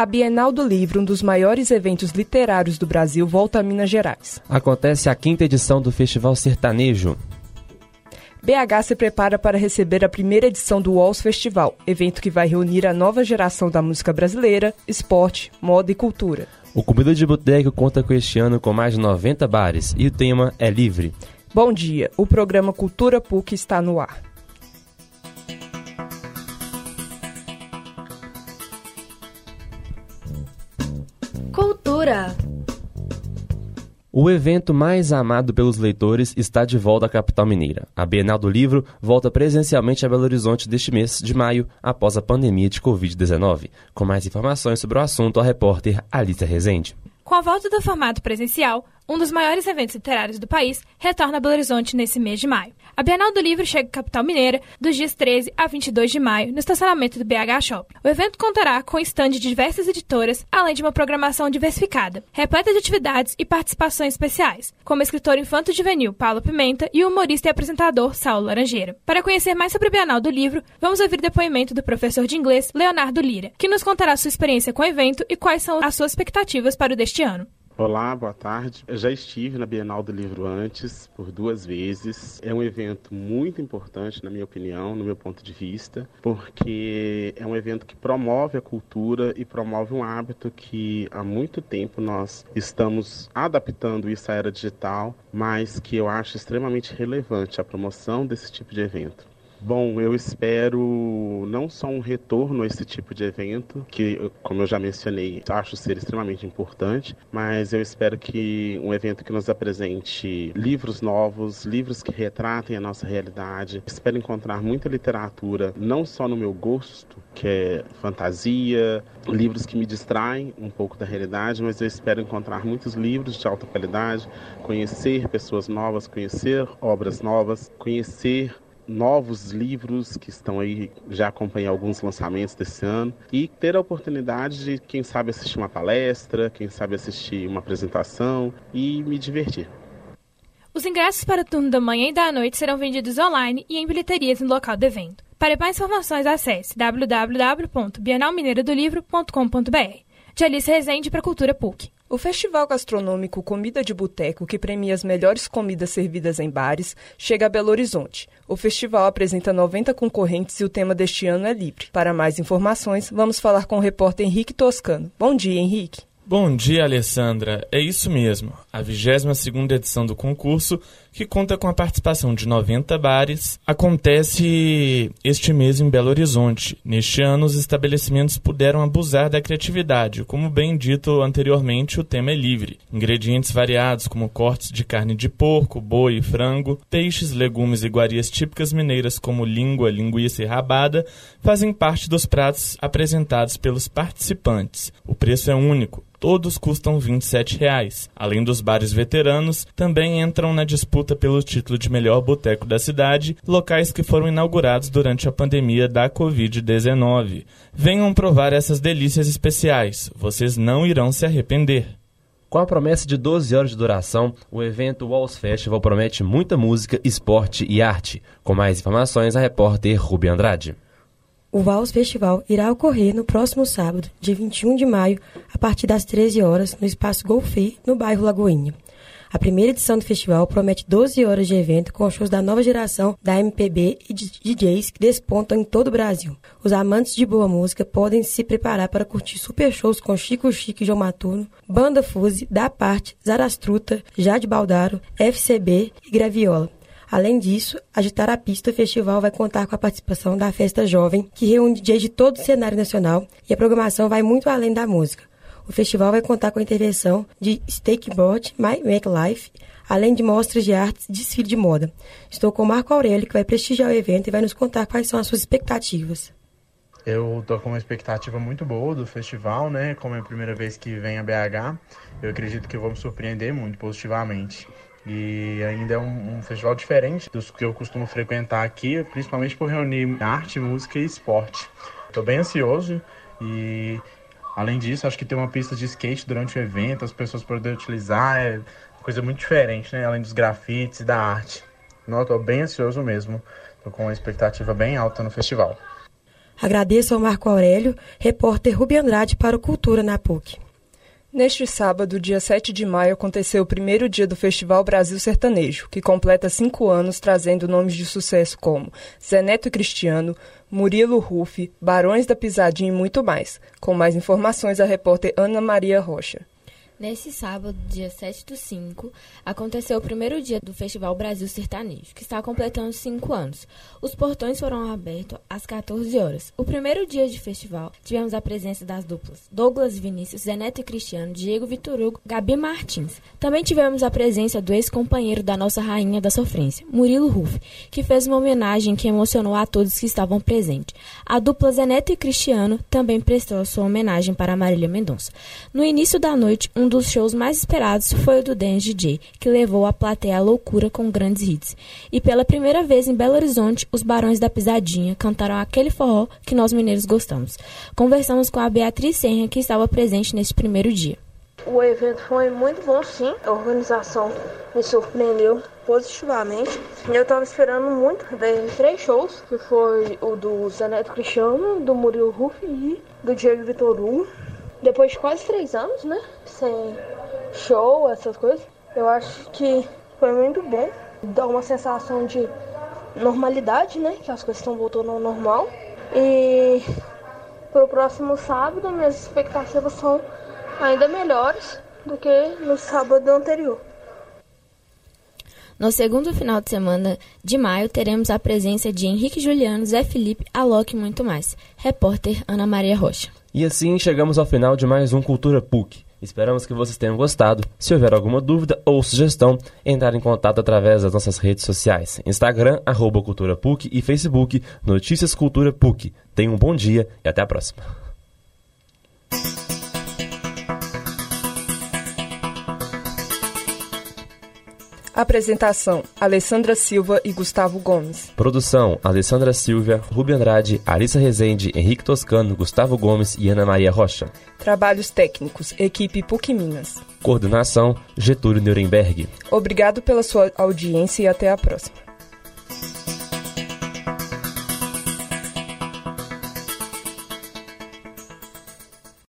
A Bienal do Livro, um dos maiores eventos literários do Brasil, volta a Minas Gerais. Acontece a quinta edição do Festival Sertanejo. BH se prepara para receber a primeira edição do Walls Festival, evento que vai reunir a nova geração da música brasileira, esporte, moda e cultura. O Comida de Boteco conta com este ano com mais de 90 bares e o tema é livre. Bom dia, o programa Cultura PUC está no ar. O evento mais amado pelos leitores está de volta à capital mineira. A Bienal do Livro volta presencialmente a Belo Horizonte deste mês de maio, após a pandemia de Covid-19. Com mais informações sobre o assunto, a repórter Alicia Rezende. Com a volta do formato presencial, um dos maiores eventos literários do país retorna a Belo Horizonte nesse mês de maio. A Bienal do Livro chega à capital mineira dos dias 13 a 22 de maio, no estacionamento do BH Shopping. O evento contará com stand de diversas editoras, além de uma programação diversificada, repleta de atividades e participações especiais, como o escritor infanto-juvenil Paulo Pimenta e o humorista e apresentador Saulo Laranjeira. Para conhecer mais sobre a Bienal do Livro, vamos ouvir depoimento do professor de inglês Leonardo Lira, que nos contará sua experiência com o evento e quais são as suas expectativas para o deste ano. Olá, boa tarde. Eu já estive na Bienal do Livro antes, por duas vezes. É um evento muito importante, na minha opinião, no meu ponto de vista, porque é um evento que promove a cultura e promove um hábito que há muito tempo nós estamos adaptando isso à era digital, mas que eu acho extremamente relevante a promoção desse tipo de evento. Bom, eu espero não só um retorno a esse tipo de evento, que, como eu já mencionei, acho ser extremamente importante, mas eu espero que um evento que nos apresente livros novos, livros que retratem a nossa realidade. Espero encontrar muita literatura, não só no meu gosto, que é fantasia, livros que me distraem um pouco da realidade, mas eu espero encontrar muitos livros de alta qualidade, conhecer pessoas novas, conhecer obras novas, conhecer novos livros que estão aí, já acompanhei alguns lançamentos desse ano, e ter a oportunidade de, quem sabe, assistir uma palestra, quem sabe assistir uma apresentação e me divertir. Os ingressos para o turno da manhã e da noite serão vendidos online e em bilheterias no local do evento. Para mais informações, acesse www.bienalmineiradolivro.com.br. De Alice Rezende para Cultura PUC. O Festival Gastronômico Comida de Boteco, que premia as melhores comidas servidas em bares, chega a Belo Horizonte. O festival apresenta 90 concorrentes e o tema deste ano é livre. Para mais informações, vamos falar com o repórter Henrique Toscano. Bom dia, Henrique. Bom dia, Alessandra. É isso mesmo. A 22ª edição do concurso, que conta com a participação de 90 bares, acontece este mês em Belo Horizonte. Neste ano, os estabelecimentos puderam abusar da criatividade. Como bem dito anteriormente, o tema é livre. Ingredientes variados como cortes de carne de porco, boi e frango, peixes, legumes e iguarias típicas mineiras como língua, linguiça e rabada fazem parte dos pratos apresentados pelos participantes. O preço é único todos custam 27 reais. Além dos bares veteranos, também entram na disputa pelo título de melhor boteco da cidade, locais que foram inaugurados durante a pandemia da Covid-19. Venham provar essas delícias especiais, vocês não irão se arrepender. Com a promessa de 12 horas de duração, o evento Walls Festival promete muita música, esporte e arte. Com mais informações, a repórter Rubi Andrade. O Vals Festival irá ocorrer no próximo sábado, dia 21 de maio, a partir das 13 horas, no Espaço Golfi, no bairro Lagoinha. A primeira edição do festival promete 12 horas de evento com shows da nova geração da MPB e DJs que despontam em todo o Brasil. Os amantes de boa música podem se preparar para curtir super shows com Chico Chico e João Maturno, Banda Fuse, Da Parte, Zarastruta, Jade Baldaro, FCB e Graviola. Além disso, Agitar a Pista Festival vai contar com a participação da Festa Jovem, que reúne DJs de todo o cenário nacional e a programação vai muito além da música. O festival vai contar com a intervenção de Stakebot, My Make Life, além de mostras de artes e desfile de moda. Estou com o Marco Aurélio, que vai prestigiar o evento e vai nos contar quais são as suas expectativas. Eu tô com uma expectativa muito boa do festival, né? Como é a primeira vez que vem a BH, eu acredito que me surpreender muito positivamente. E ainda é um, um, festival diferente dos que eu costumo frequentar aqui, principalmente por reunir arte, música e esporte. Estou bem ansioso e, além disso, acho que ter uma pista de skate durante o evento, as pessoas poderem utilizar, é uma coisa muito diferente, né? Além dos grafites e da arte. Estou bem ansioso mesmo. Estou com uma expectativa bem alta no festival. Agradeço ao Marco Aurélio, repórter Rubi Andrade para o Cultura na PUC. Neste sábado, dia 7 de maio, aconteceu o primeiro dia do Festival Brasil Sertanejo, que completa cinco anos trazendo nomes de sucesso como Zé Neto e Cristiano, Murilo Rufi, Barões da Pisadinha e muito mais. Com mais informações, a repórter Ana Maria Rocha. Nesse sábado, dia 7 do 5, aconteceu o primeiro dia do Festival Brasil Sertanejo, que está completando cinco anos. Os portões foram abertos às 14 horas. O primeiro dia de festival, tivemos a presença das duplas Douglas Vinícius, Zeneto e Cristiano, Diego Vitor Hugo, Gabi Martins. Também tivemos a presença do ex-companheiro da nossa rainha da sofrência, Murilo Ruff, que fez uma homenagem que emocionou a todos que estavam presentes. A dupla Zeneto e Cristiano também prestou sua homenagem para Marília Mendonça. No início da noite, um dos shows mais esperados foi o do Dance DJ, que levou a plateia à loucura com grandes hits. E pela primeira vez em Belo Horizonte, os Barões da Pisadinha cantaram aquele forró que nós mineiros gostamos. Conversamos com a Beatriz Senra, que estava presente nesse primeiro dia. O evento foi muito bom, sim. A organização me surpreendeu positivamente. Eu estava esperando muito ver três shows, que foi o do Zaneto Cristiano, do Murilo Ruff e do Diego Vitor Hugo depois de quase três anos, né? Sem show, essas coisas, eu acho que foi muito bom. Dá uma sensação de normalidade, né? Que as coisas estão voltando ao normal. E para o próximo sábado, minhas expectativas são ainda melhores do que no sábado anterior. No segundo final de semana de maio, teremos a presença de Henrique Juliano, Zé Felipe, Alok e muito mais. Repórter Ana Maria Rocha. E assim chegamos ao final de mais um Cultura PUC. Esperamos que vocês tenham gostado. Se houver alguma dúvida ou sugestão, entrar em contato através das nossas redes sociais: Instagram, arroba Cultura PUC e Facebook, Notícias Cultura PUC. Tenham um bom dia e até a próxima. Apresentação: Alessandra Silva e Gustavo Gomes. Produção: Alessandra Silvia, Rubi Andrade, Arissa Rezende, Henrique Toscano, Gustavo Gomes e Ana Maria Rocha. Trabalhos técnicos: Equipe PUC Minas. Coordenação: Getúlio Nuremberg. Obrigado pela sua audiência e até a próxima.